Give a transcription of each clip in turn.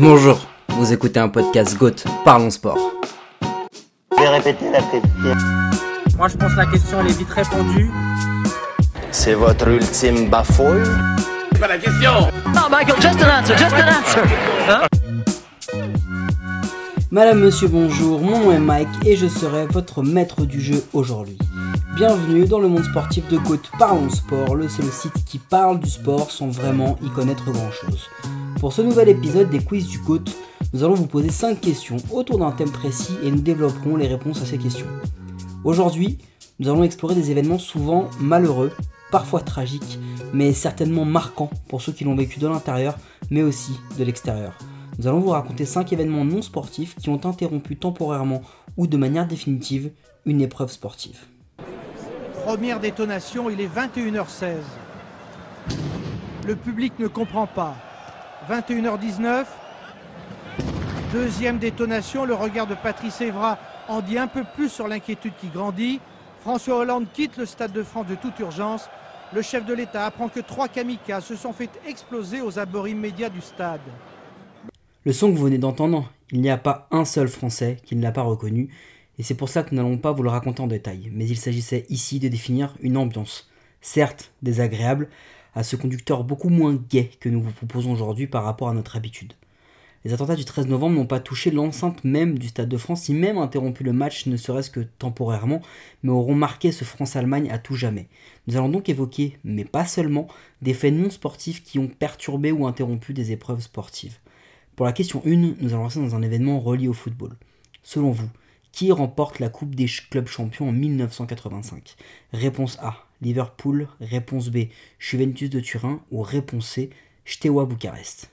Bonjour, vous écoutez un podcast GOAT, Parlons Sport. Je vais répéter la question. Moi, je pense que la question, elle est vite répondue. C'est votre ultime bafouille Madame, monsieur, bonjour, mon nom est Mike et je serai votre maître du jeu aujourd'hui. Bienvenue dans le monde sportif de GOAT Parlons Sport, le seul site qui parle du sport sans vraiment y connaître grand chose. Pour ce nouvel épisode des quiz du GOAT, nous allons vous poser 5 questions autour d'un thème précis et nous développerons les réponses à ces questions. Aujourd'hui, nous allons explorer des événements souvent malheureux, parfois tragiques, mais certainement marquants pour ceux qui l'ont vécu de l'intérieur, mais aussi de l'extérieur. Nous allons vous raconter 5 événements non sportifs qui ont interrompu temporairement ou de manière définitive une épreuve sportive. Première détonation, il est 21h16. Le public ne comprend pas. 21h19. Deuxième détonation, le regard de Patrice Evra en dit un peu plus sur l'inquiétude qui grandit. François Hollande quitte le Stade de France de toute urgence. Le chef de l'État apprend que trois kamikazes se sont fait exploser aux abords immédiats du stade. Le son que vous venez d'entendre, il n'y a pas un seul Français qui ne l'a pas reconnu, et c'est pour ça que nous n'allons pas vous le raconter en détail, mais il s'agissait ici de définir une ambiance, certes désagréable, à ce conducteur beaucoup moins gai que nous vous proposons aujourd'hui par rapport à notre habitude. Les attentats du 13 novembre n'ont pas touché l'enceinte même du Stade de France, ni même interrompu le match, ne serait-ce que temporairement, mais auront marqué ce France-Allemagne à tout jamais. Nous allons donc évoquer, mais pas seulement, des faits non sportifs qui ont perturbé ou interrompu des épreuves sportives. Pour la question 1, nous allons rester dans un événement relié au football. Selon vous, qui remporte la Coupe des clubs champions en 1985 Réponse A, Liverpool. Réponse B, Juventus de Turin. Ou réponse C, Steaua Bucarest.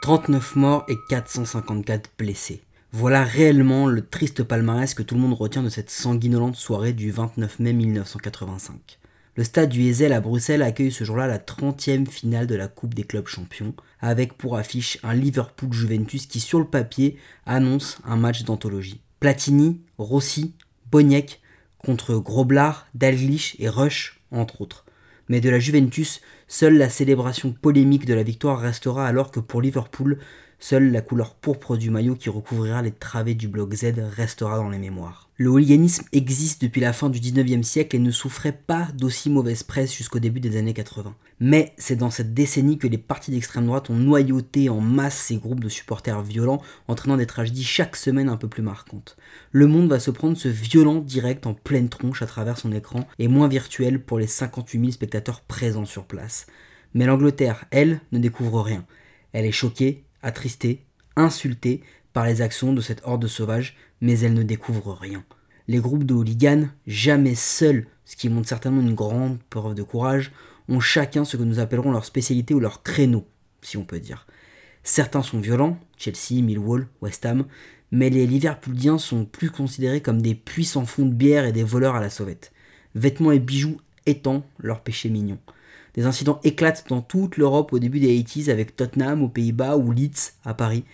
« 39 morts et 454 blessés. Voilà réellement le triste palmarès que tout le monde retient de cette sanguinolente soirée du 29 mai 1985. Le stade du Heysel à Bruxelles accueille ce jour-là la 30e finale de la Coupe des clubs champions, avec pour affiche un Liverpool-Juventus qui sur le papier annonce un match d'anthologie. Platini, Rossi, Boniek contre Groblar, Dalglish et Rush, entre autres. Mais de la Juventus, seule la célébration polémique de la victoire restera alors que pour Liverpool, Seule la couleur pourpre du maillot qui recouvrira les travées du bloc Z restera dans les mémoires. Le hooliganisme existe depuis la fin du 19e siècle et ne souffrait pas d'aussi mauvaise presse jusqu'au début des années 80. Mais c'est dans cette décennie que les partis d'extrême droite ont noyauté en masse ces groupes de supporters violents, entraînant des tragédies chaque semaine un peu plus marquantes. Le monde va se prendre ce violent direct en pleine tronche à travers son écran et moins virtuel pour les 58 000 spectateurs présents sur place. Mais l'Angleterre, elle, ne découvre rien. Elle est choquée, attristée, insultée par les actions de cette horde sauvage, mais elle ne découvre rien. Les groupes de hooligans, jamais seuls, ce qui montre certainement une grande preuve de courage, ont chacun ce que nous appellerons leur spécialité ou leur créneau, si on peut dire. Certains sont violents, Chelsea, Millwall, West Ham, mais les Liverpooliens sont plus considérés comme des puissants fonds de bière et des voleurs à la sauvette, vêtements et bijoux étant leur péché mignon. Des incidents éclatent dans toute l'Europe au début des 80s avec Tottenham aux Pays-Bas ou Leeds à Paris.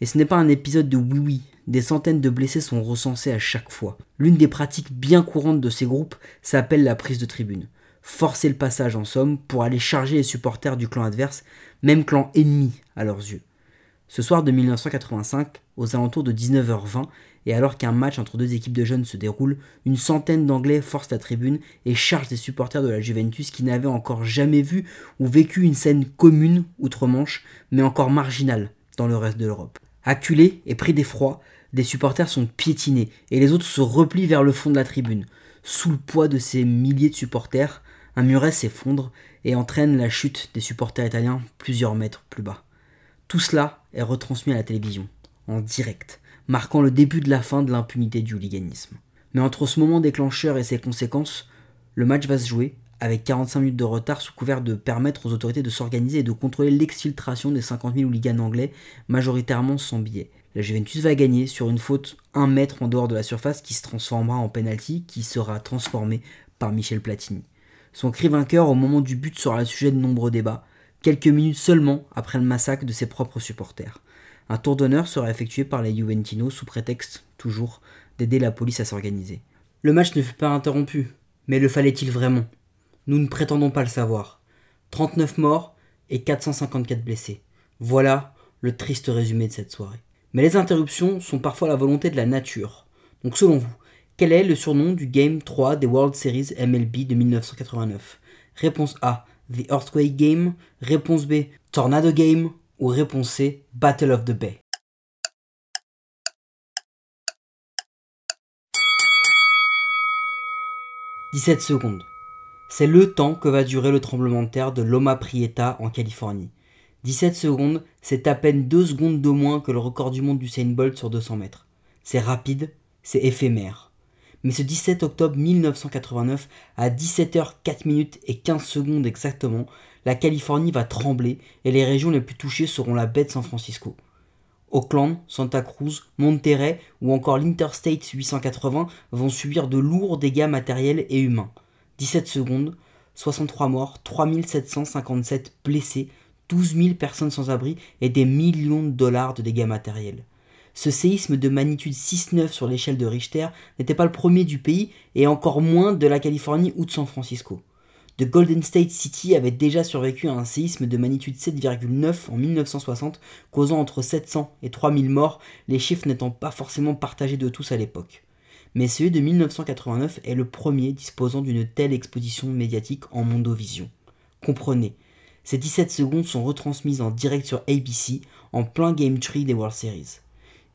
Et ce n'est pas un épisode de oui-oui, des centaines de blessés sont recensés à chaque fois. L'une des pratiques bien courantes de ces groupes s'appelle la prise de tribune. Forcer le passage en somme pour aller charger les supporters du clan adverse, même clan ennemi à leurs yeux. Ce soir de 1985, aux alentours de 19h20, et alors qu'un match entre deux équipes de jeunes se déroule, une centaine d'Anglais forcent la tribune et chargent des supporters de la Juventus qui n'avaient encore jamais vu ou vécu une scène commune outre-Manche, mais encore marginale dans le reste de l'Europe. Acculés et pris d'effroi, des supporters sont piétinés et les autres se replient vers le fond de la tribune. Sous le poids de ces milliers de supporters, un muret s'effondre et entraîne la chute des supporters italiens plusieurs mètres plus bas. Tout cela est retransmis à la télévision, en direct, marquant le début de la fin de l'impunité du hooliganisme. Mais entre ce moment déclencheur et ses conséquences, le match va se jouer avec 45 minutes de retard sous couvert de permettre aux autorités de s'organiser et de contrôler l'exfiltration des 50 000 hooligans anglais, majoritairement sans billets. La Juventus va gagner sur une faute 1 mètre en dehors de la surface qui se transformera en penalty qui sera transformé par Michel Platini. Son cri vainqueur au moment du but sera le sujet de nombreux débats, quelques minutes seulement après le massacre de ses propres supporters. Un tour d'honneur sera effectué par les Juventinos sous prétexte, toujours, d'aider la police à s'organiser. Le match ne fut pas interrompu, mais le fallait-il vraiment? Nous ne prétendons pas le savoir. 39 morts et 454 blessés. Voilà le triste résumé de cette soirée. Mais les interruptions sont parfois la volonté de la nature. Donc selon vous, quel est le surnom du Game 3 des World Series MLB de 1989 Réponse A, The Earthquake Game. Réponse B, Tornado Game. Ou réponse Battle of the Bay. « 17 secondes. C'est le temps que va durer le tremblement de terre de Loma Prieta en Californie. 17 secondes, c'est à peine 2 secondes de moins que le record du monde du Saint Bolt sur 200 mètres. C'est rapide, c'est éphémère. Mais ce 17 octobre 1989, à 17h04 minutes et 15 secondes exactement, la Californie va trembler et les régions les plus touchées seront la baie de San Francisco. Auckland, Santa Cruz, Monterey ou encore l'Interstate 880 vont subir de lourds dégâts matériels et humains. 17 secondes, 63 morts, 3757 blessés, 12 000 personnes sans abri et des millions de dollars de dégâts matériels. Ce séisme de magnitude 6,9 sur l'échelle de Richter n'était pas le premier du pays et encore moins de la Californie ou de San Francisco. The Golden State City avait déjà survécu à un séisme de magnitude 7,9 en 1960, causant entre 700 et 3000 morts, les chiffres n'étant pas forcément partagés de tous à l'époque. Mais celui de 1989 est le premier disposant d'une telle exposition médiatique en mondovision. Comprenez, ces 17 secondes sont retransmises en direct sur ABC, en plein Game Tree des World Series.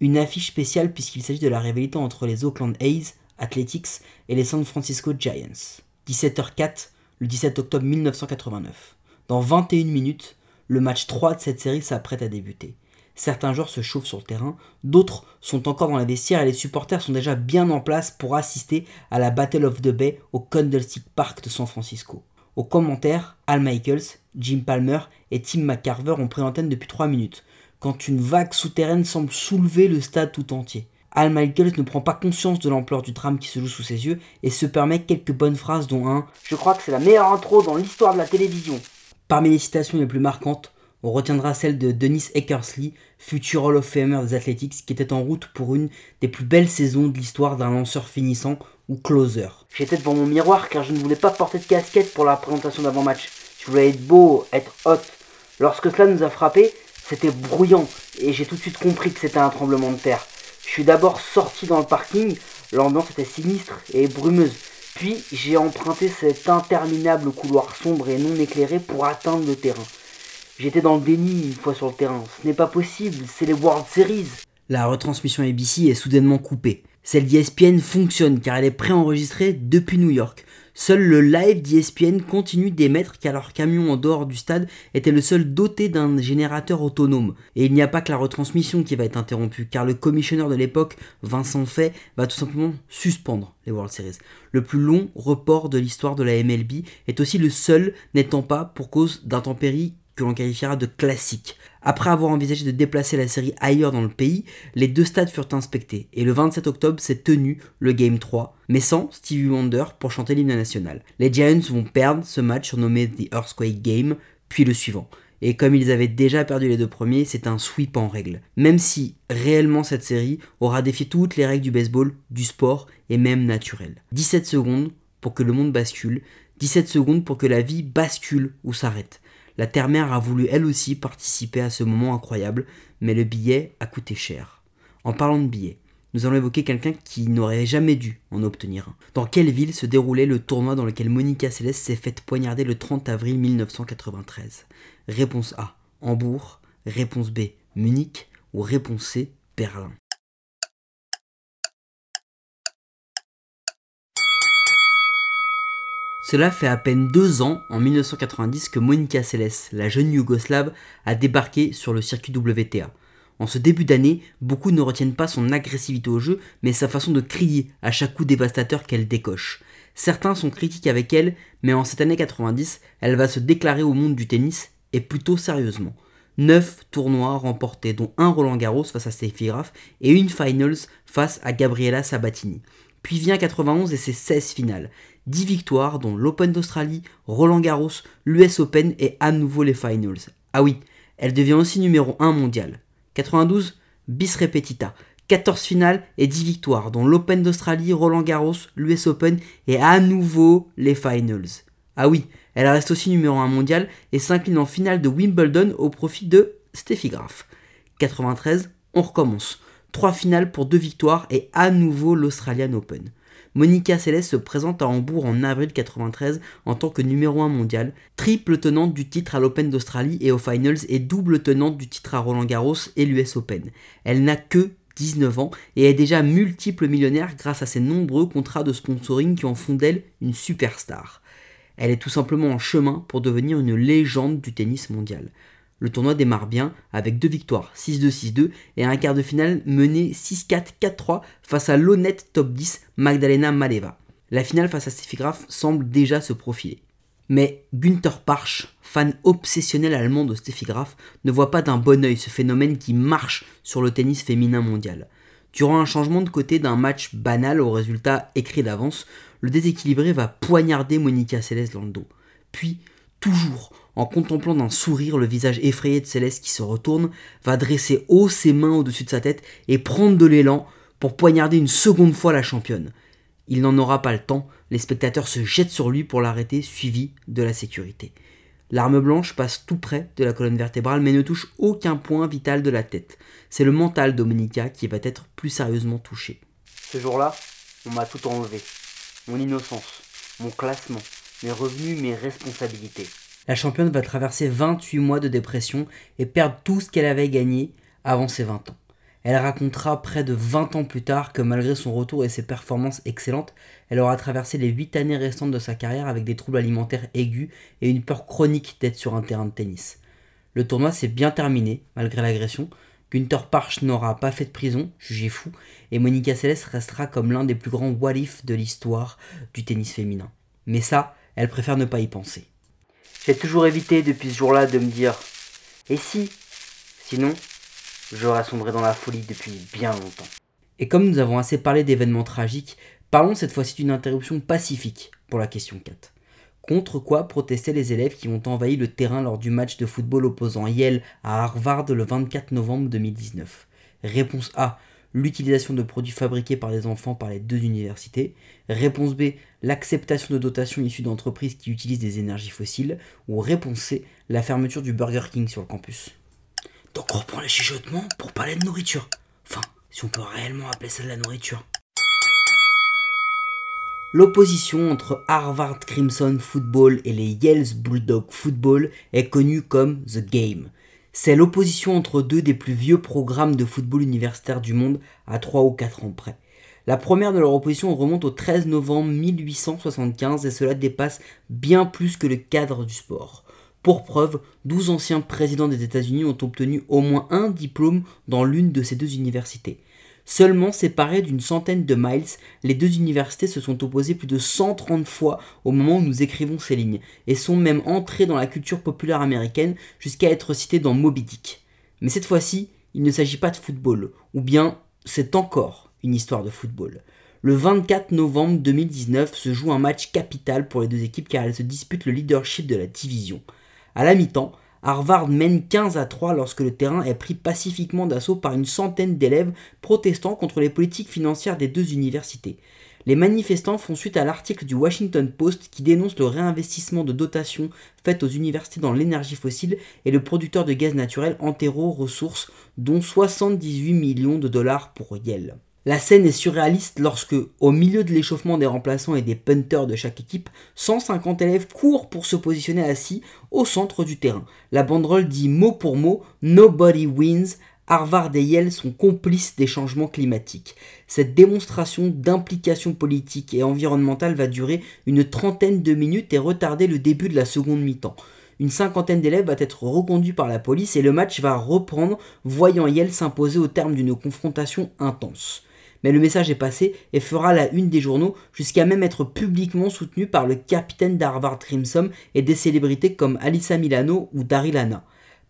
Une affiche spéciale puisqu'il s'agit de la rivalité entre les Oakland A's, Athletics, et les San Francisco Giants. 17h04, le 17 octobre 1989. Dans 21 minutes, le match 3 de cette série s'apprête à débuter. Certains joueurs se chauffent sur le terrain, d'autres sont encore dans les vestiaires et les supporters sont déjà bien en place pour assister à la Battle of the Bay au Candlestick Park de San Francisco. Au commentaire, Al Michaels, Jim Palmer et Tim McCarver ont pris l'antenne depuis 3 minutes, quand une vague souterraine semble soulever le stade tout entier. Al Michaels ne prend pas conscience de l'ampleur du drame qui se joue sous ses yeux et se permet quelques bonnes phrases dont un Je crois que c'est la meilleure intro dans l'histoire de la télévision. Parmi les citations les plus marquantes, on retiendra celle de Dennis Eckersley, futur Hall of Famer des Athletics, qui était en route pour une des plus belles saisons de l'histoire d'un lanceur finissant ou closer. J'étais devant mon miroir car je ne voulais pas porter de casquette pour la présentation d'avant-match. Je voulais être beau, être hot. Lorsque cela nous a frappé, c'était brouillant et j'ai tout de suite compris que c'était un tremblement de terre. Je suis d'abord sorti dans le parking, l'ambiance était sinistre et brumeuse. Puis j'ai emprunté cet interminable couloir sombre et non éclairé pour atteindre le terrain. J'étais dans le déni une fois sur le terrain. Ce n'est pas possible, c'est les World Series. La retransmission ABC est soudainement coupée. Celle d'ESPN fonctionne car elle est préenregistrée depuis New York. Seul le live d'ESPN continue d'émettre car leur camion en dehors du stade était le seul doté d'un générateur autonome. Et il n'y a pas que la retransmission qui va être interrompue car le commissionneur de l'époque, Vincent Fay, va tout simplement suspendre les World Series. Le plus long report de l'histoire de la MLB est aussi le seul n'étant pas pour cause d'intempéries que l'on qualifiera de classique. Après avoir envisagé de déplacer la série ailleurs dans le pays, les deux stades furent inspectés et le 27 octobre s'est tenu le Game 3, mais sans Stevie Wonder pour chanter l'hymne national. Les Giants vont perdre ce match surnommé The Earthquake Game, puis le suivant. Et comme ils avaient déjà perdu les deux premiers, c'est un sweep en règle. Même si réellement cette série aura défié toutes les règles du baseball, du sport et même naturel. 17 secondes pour que le monde bascule, 17 secondes pour que la vie bascule ou s'arrête. La Terre-Mère a voulu elle aussi participer à ce moment incroyable, mais le billet a coûté cher. En parlant de billets, nous allons évoquer quelqu'un qui n'aurait jamais dû en obtenir un. Dans quelle ville se déroulait le tournoi dans lequel Monica Seles s'est faite poignarder le 30 avril 1993 Réponse A, Hambourg. Réponse B, Munich. Ou réponse C, Berlin. Cela fait à peine deux ans, en 1990, que Monica Seles, la jeune Yougoslave, a débarqué sur le circuit WTA. En ce début d'année, beaucoup ne retiennent pas son agressivité au jeu, mais sa façon de crier à chaque coup dévastateur qu'elle décoche. Certains sont critiques avec elle, mais en cette année 90, elle va se déclarer au monde du tennis, et plutôt sérieusement. Neuf tournois remportés, dont un Roland Garros face à Steffi Graf et une Finals face à Gabriela Sabatini. Puis vient 91 et ses 16 finales. 10 victoires, dont l'Open d'Australie, Roland Garros, l'US Open et à nouveau les Finals. Ah oui, elle devient aussi numéro 1 mondial. 92, bis repetita. 14 finales et 10 victoires, dont l'Open d'Australie, Roland Garros, l'US Open et à nouveau les Finals. Ah oui, elle reste aussi numéro 1 mondial et s'incline en finale de Wimbledon au profit de Steffi Graf. 93, on recommence. Trois finales pour deux victoires et à nouveau l'Australian Open. Monica Seles se présente à Hambourg en avril 93 en tant que numéro 1 mondial, triple tenante du titre à l'Open d'Australie et aux Finals et double tenante du titre à Roland Garros et l'US Open. Elle n'a que 19 ans et est déjà multiple millionnaire grâce à ses nombreux contrats de sponsoring qui en font d'elle une superstar. Elle est tout simplement en chemin pour devenir une légende du tennis mondial. Le tournoi démarre bien avec deux victoires, 6-2, 6-2 et un quart de finale mené 6-4, 4-3 face à l'honnête top 10 Magdalena Maleva. La finale face à Steffi Graf semble déjà se profiler. Mais Günther Parch, fan obsessionnel allemand de Steffi Graf, ne voit pas d'un bon oeil ce phénomène qui marche sur le tennis féminin mondial. Durant un changement de côté d'un match banal au résultat écrit d'avance, le déséquilibré va poignarder Monica Seles dans le dos. Puis, toujours en contemplant d'un sourire le visage effrayé de Céleste qui se retourne, va dresser haut ses mains au-dessus de sa tête et prendre de l'élan pour poignarder une seconde fois la championne. Il n'en aura pas le temps, les spectateurs se jettent sur lui pour l'arrêter, suivi de la sécurité. L'arme blanche passe tout près de la colonne vertébrale mais ne touche aucun point vital de la tête. C'est le mental Dominica qui va être plus sérieusement touché. Ce jour-là, on m'a tout enlevé. Mon innocence, mon classement, mes revenus, mes responsabilités la championne va traverser 28 mois de dépression et perdre tout ce qu'elle avait gagné avant ses 20 ans. Elle racontera près de 20 ans plus tard que malgré son retour et ses performances excellentes, elle aura traversé les 8 années restantes de sa carrière avec des troubles alimentaires aigus et une peur chronique d'être sur un terrain de tennis. Le tournoi s'est bien terminé, malgré l'agression. Günther Parch n'aura pas fait de prison, jugé fou, et Monica Seles restera comme l'un des plus grands what de l'histoire du tennis féminin. Mais ça, elle préfère ne pas y penser. J'ai toujours évité depuis ce jour-là de me dire Et si? Sinon, j'aurais sombré dans la folie depuis bien longtemps. Et comme nous avons assez parlé d'événements tragiques, parlons cette fois-ci d'une interruption pacifique pour la question 4. Contre quoi protestaient les élèves qui ont envahi le terrain lors du match de football opposant Yale à Harvard le 24 novembre 2019 Réponse A l'utilisation de produits fabriqués par des enfants par les deux universités. Réponse B, l'acceptation de dotations issues d'entreprises qui utilisent des énergies fossiles. Ou réponse C, la fermeture du Burger King sur le campus. Donc on reprend les chuchotements pour parler de nourriture. Enfin, si on peut réellement appeler ça de la nourriture. L'opposition entre Harvard Crimson Football et les Yale's Bulldog Football est connue comme The Game. C'est l'opposition entre deux des plus vieux programmes de football universitaire du monde à 3 ou 4 ans près. La première de leur opposition remonte au 13 novembre 1875 et cela dépasse bien plus que le cadre du sport. Pour preuve, 12 anciens présidents des États-Unis ont obtenu au moins un diplôme dans l'une de ces deux universités. Seulement séparées d'une centaine de miles, les deux universités se sont opposées plus de 130 fois au moment où nous écrivons ces lignes, et sont même entrées dans la culture populaire américaine jusqu'à être citées dans Moby Dick. Mais cette fois-ci, il ne s'agit pas de football, ou bien c'est encore une histoire de football. Le 24 novembre 2019 se joue un match capital pour les deux équipes car elles se disputent le leadership de la division. À la mi-temps, Harvard mène 15 à 3 lorsque le terrain est pris pacifiquement d'assaut par une centaine d'élèves protestant contre les politiques financières des deux universités. Les manifestants font suite à l'article du Washington Post qui dénonce le réinvestissement de dotations faites aux universités dans l'énergie fossile et le producteur de gaz naturel Antero Ressources, dont 78 millions de dollars pour Yale. La scène est surréaliste lorsque, au milieu de l'échauffement des remplaçants et des punters de chaque équipe, 150 élèves courent pour se positionner assis au centre du terrain. La banderole dit mot pour mot Nobody wins. Harvard et Yale sont complices des changements climatiques. Cette démonstration d'implication politique et environnementale va durer une trentaine de minutes et retarder le début de la seconde mi-temps. Une cinquantaine d'élèves va être reconduit par la police et le match va reprendre, voyant Yale s'imposer au terme d'une confrontation intense mais le message est passé et fera la une des journaux jusqu'à même être publiquement soutenu par le capitaine d'Harvard Crimson et des célébrités comme Alissa Milano ou Daryl Anna.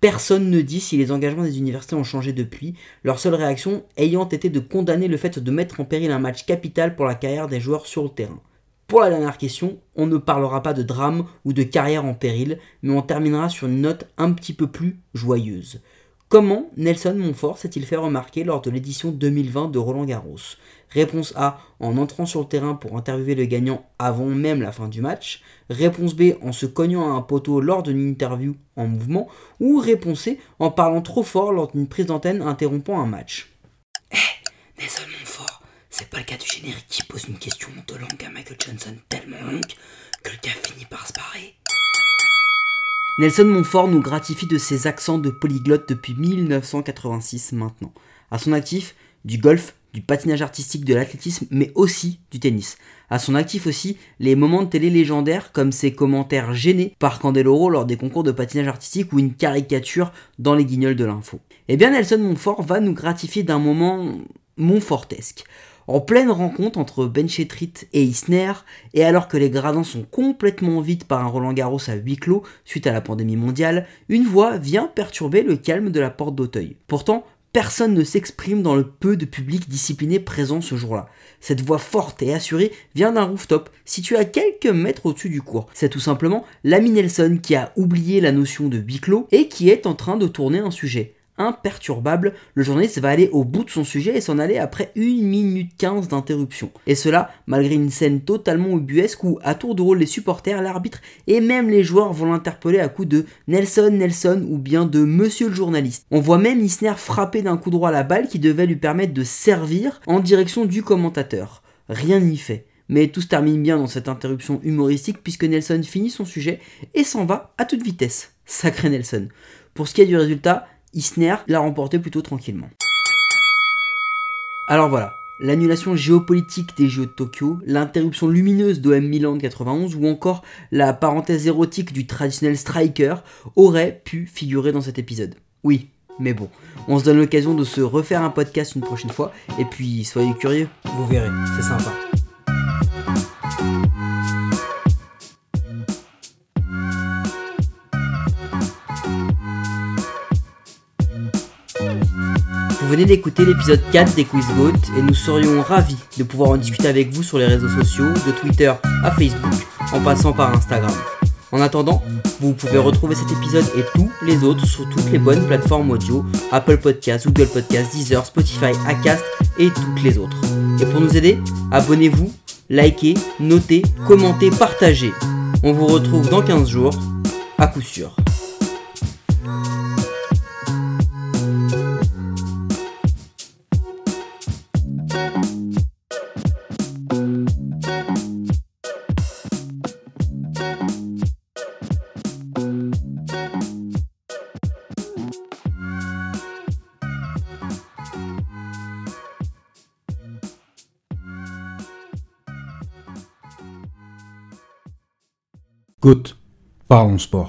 Personne ne dit si les engagements des universités ont changé depuis, leur seule réaction ayant été de condamner le fait de mettre en péril un match capital pour la carrière des joueurs sur le terrain. Pour la dernière question, on ne parlera pas de drame ou de carrière en péril, mais on terminera sur une note un petit peu plus joyeuse. Comment Nelson Montfort s'est-il fait remarquer lors de l'édition 2020 de Roland Garros? Réponse A, en entrant sur le terrain pour interviewer le gagnant avant même la fin du match. Réponse B, en se cognant à un poteau lors d'une interview en mouvement. Ou réponse C, en parlant trop fort lors d'une prise d'antenne interrompant un match. Eh, Nelson Montfort, c'est pas le cas du générique qui pose une question de langue à Michael Johnson tellement longue que le gars finit par se barrer. Nelson Montfort nous gratifie de ses accents de polyglotte depuis 1986 maintenant. À son actif, du golf, du patinage artistique, de l'athlétisme, mais aussi du tennis. À son actif aussi, les moments de télé légendaires comme ses commentaires gênés par Candeloro lors des concours de patinage artistique ou une caricature dans les guignols de l'info. Eh bien Nelson Montfort va nous gratifier d'un moment montfortesque. En pleine rencontre entre Benchetrit et Isner, et alors que les gradins sont complètement vides par un Roland Garros à huis clos suite à la pandémie mondiale, une voix vient perturber le calme de la porte d'Auteuil. Pourtant, personne ne s'exprime dans le peu de public discipliné présent ce jour-là. Cette voix forte et assurée vient d'un rooftop situé à quelques mètres au-dessus du cours. C'est tout simplement l'ami Nelson qui a oublié la notion de huis clos et qui est en train de tourner un sujet imperturbable, le journaliste va aller au bout de son sujet et s'en aller après 1 minute 15 d'interruption. Et cela malgré une scène totalement ubuesque où, à tour de rôle, les supporters, l'arbitre et même les joueurs vont l'interpeller à coups de Nelson, Nelson ou bien de Monsieur le journaliste. On voit même Isner frapper d'un coup droit la balle qui devait lui permettre de servir en direction du commentateur. Rien n'y fait. Mais tout se termine bien dans cette interruption humoristique puisque Nelson finit son sujet et s'en va à toute vitesse. Sacré Nelson. Pour ce qui est du résultat, Isner l'a remporté plutôt tranquillement. Alors voilà, l'annulation géopolitique des Jeux de Tokyo, l'interruption lumineuse d'OM Milan de 91 ou encore la parenthèse érotique du traditionnel striker auraient pu figurer dans cet épisode. Oui, mais bon, on se donne l'occasion de se refaire un podcast une prochaine fois et puis soyez curieux, vous verrez, c'est sympa. Venez d'écouter l'épisode 4 des Quiz Goat et nous serions ravis de pouvoir en discuter avec vous sur les réseaux sociaux, de Twitter à Facebook, en passant par Instagram. En attendant, vous pouvez retrouver cet épisode et tous les autres sur toutes les bonnes plateformes audio, Apple Podcasts, Google Podcasts, Deezer, Spotify, Acast et toutes les autres. Et pour nous aider, abonnez-vous, likez, notez, commentez, partagez. On vous retrouve dans 15 jours, à coup sûr. Parlons sport.